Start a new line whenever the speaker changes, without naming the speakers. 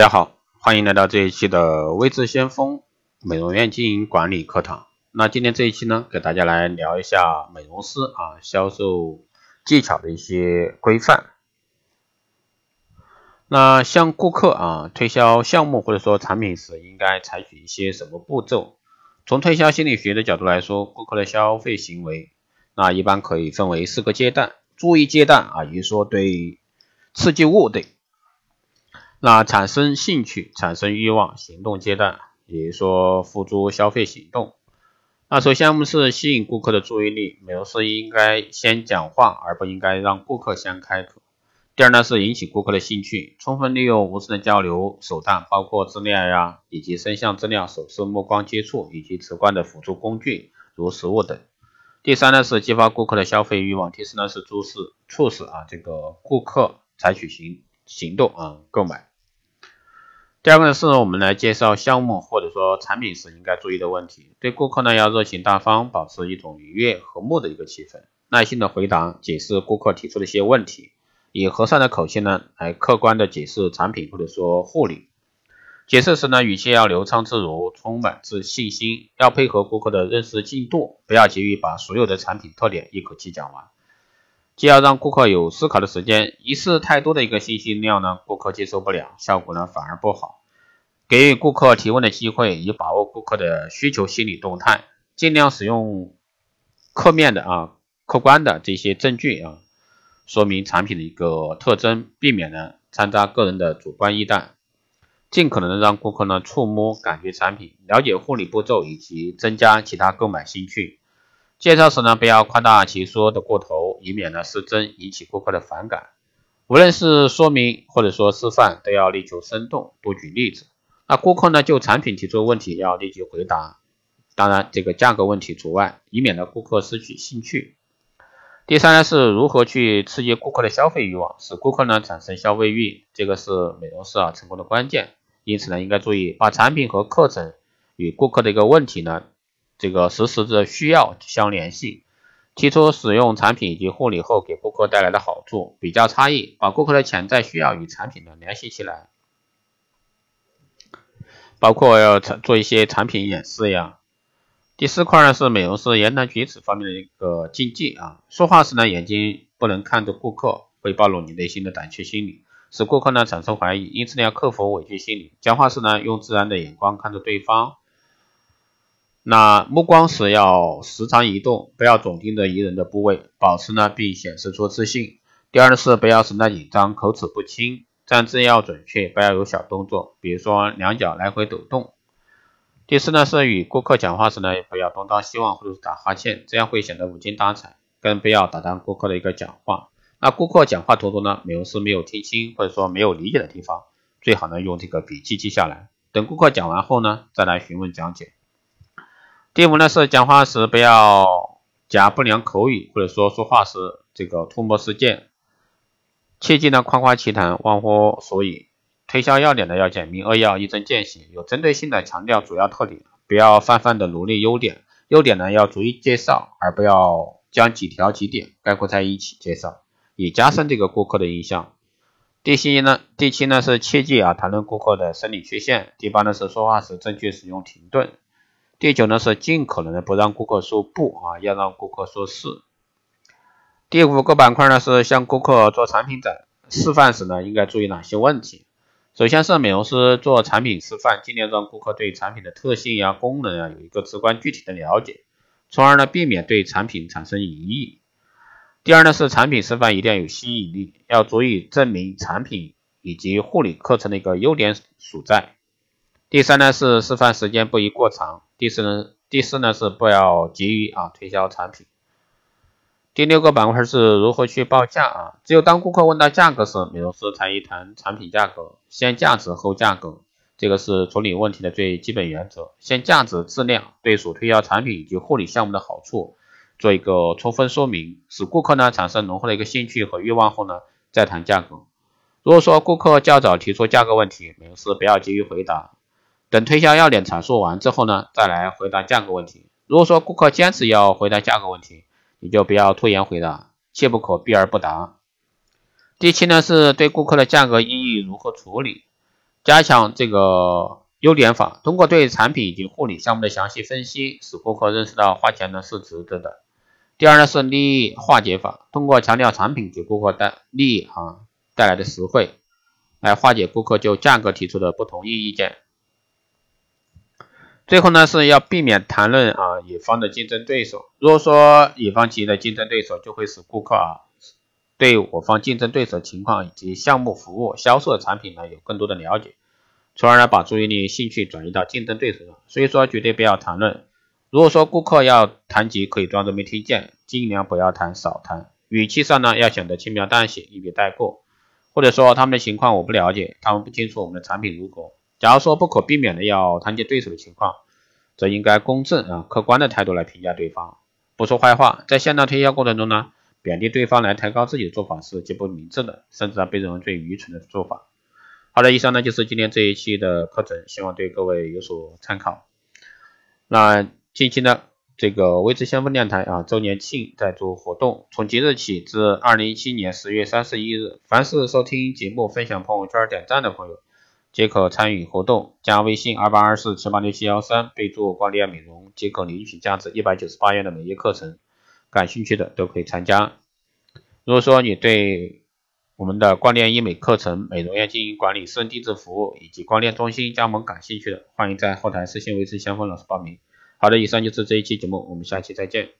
大家好，欢迎来到这一期的微智先锋美容院经营管理课堂。那今天这一期呢，给大家来聊一下美容师啊销售技巧的一些规范。那向顾客啊推销项目或者说产品时，应该采取一些什么步骤？从推销心理学的角度来说，顾客的消费行为，那一般可以分为四个阶段。注意阶段啊，也就是说对刺激物对。那产生兴趣、产生欲望、行动阶段，也就说付诸消费行动。那首先我们是吸引顾客的注意力，美容师应该先讲话，而不应该让顾客先开口。第二呢是引起顾客的兴趣，充分利用无声的交流手段，包括资料呀，以及声像资料、手势、目光接触以及直观的辅助工具，如实物等。第三呢是激发顾客的消费欲望，第四呢是促使促使啊这个顾客采取行行动啊购买。第二个呢，是我们来介绍项目或者说产品时应该注意的问题。对顾客呢，要热情大方，保持一种愉悦和睦的一个气氛，耐心的回答、解释顾客提出的一些问题，以和善的口气呢，来客观的解释产品或者说护理。解释时呢，语气要流畅自如，充满自信心，要配合顾客的认识进度，不要急于把所有的产品特点一口气讲完。既要让顾客有思考的时间，一次太多的一个信息量呢，顾客接受不了，效果呢反而不好。给予顾客提问的机会，以把握顾客的需求心理动态，尽量使用客面的啊客观的这些证据啊，说明产品的一个特征，避免呢掺杂个人的主观臆断，尽可能的让顾客呢触摸感觉产品，了解护理步骤以及增加其他购买兴趣。介绍时呢，不要夸大其说的过头，以免呢失真，引起顾客的反感。无论是说明或者说示范，都要力求生动，多举例子。那顾客呢就产品提出问题，要立即回答，当然这个价格问题除外，以免呢顾客失去兴趣。第三呢是如何去刺激顾客的消费欲望，使顾客呢产生消费欲，这个是美容师啊成功的关键。因此呢，应该注意把产品和课程与顾客的一个问题呢。这个实时的需要相联系，提出使用产品以及护理后给顾客带来的好处，比较差异，把顾客的潜在需要与产品呢联系起来，包括要做一些产品演示呀。第四块呢是美容师言谈举止方面的一个禁忌啊，说话时呢眼睛不能看着顾客，会暴露你内心的胆怯心理，使顾客呢产生怀疑，因此呢要克服畏惧心理，讲话时呢用自然的眼光看着对方。那目光时要时常移动，不要总盯着一人的部位，保持呢并显示出自信。第二呢是不要神态紧张，口齿不清，站姿要准确，不要有小动作，比如说两脚来回抖动。第四呢是与顾客讲话时呢也，不要东张西望或者是打哈欠，这样会显得无精打采。更不要打断顾客的一个讲话。那顾客讲话途中呢，美容师没有听清或者说没有理解的地方，最好呢用这个笔记记下来，等顾客讲完后呢，再来询问讲解。第五呢是讲话时不要夹不良口语，或者说说话时这个吐沫失溅，切忌呢夸夸其谈，忘乎所以。推销要点呢要简明扼要，一针见血，有针对性的强调主要特点，不要泛泛的罗列优点，优点呢要逐一介绍，而不要将几条几点概括在一起介绍，以加深这个顾客的印象。第七呢，第七呢是切记啊谈论顾客的生理缺陷。第八呢是说话时正确使用停顿。第九呢是尽可能的不让顾客说不啊，要让顾客说是。第五个板块呢是向顾客做产品展示范时呢，应该注意哪些问题？首先是美容师做产品示范，尽量让顾客对产品的特性呀、功能啊有一个直观具体的了解，从而呢避免对产品产生疑义。第二呢是产品示范一定要有吸引力，要足以证明产品以及护理课程的一个优点所在。第三呢是示范时间不宜过长。第四呢，第四呢是不要急于啊推销产品。第六个板块是如何去报价啊？只有当顾客问到价格时，美容师才一谈产品价格，先价值后价格，这个是处理问题的最基本原则。先价值质量，对所推销产品以及护理项目的好处做一个充分说明，使顾客呢产生浓厚的一个兴趣和欲望后呢，再谈价格。如果说顾客较早提出价格问题，美容师不要急于回答。等推销要点阐述完之后呢，再来回答价格问题。如果说顾客坚持要回答价格问题，你就不要拖延回答，切不可避而不答。第七呢，是对顾客的价格意义如何处理。加强这个优点法，通过对产品以及护理项目的详细分析，使顾客认识到花钱呢是值得的。第二呢是利益化解法，通过强调产品给顾客带利益啊带来的实惠，来化解顾客就价格提出的不同意意见。最后呢是要避免谈论啊乙方的竞争对手。如果说乙方企业的竞争对手，就会使顾客啊对我方竞争对手情况以及项目、服务、销售的产品呢有更多的了解，从而呢把注意力、兴趣转移到竞争对手上。所以说绝对不要谈论。如果说顾客要谈及，可以装作没听见，尽量不要谈，少谈。语气上呢要显得轻描淡写，一笔带过。或者说他们的情况我不了解，他们不清楚我们的产品如何。假如说不可避免的要谈及对手的情况，则应该公正啊、客观的态度来评价对方，不说坏话。在向量推销过程中呢，贬低对方来抬高自己的做法是极不明智的，甚至啊被认为最愚蠢的做法。好的，以上呢就是今天这一期的课程，希望对各位有所参考。那近期呢，这个微知先锋电台啊周年庆在做活动，从即日起至二零一七年十月三十一日，凡是收听节目、分享朋友圈、点赞的朋友。即可参与活动，加微信二八二四七八六七幺三，备注“光电美容”，即可领取价值一百九十八元的美业课程。感兴趣的都可以参加。如果说你对我们的光电医美课程、美容院经营管理、私人定制服务以及光电中心加盟感兴趣的，欢迎在后台私信维持先锋老师报名。好的，以上就是这一期节目，我们下期再见。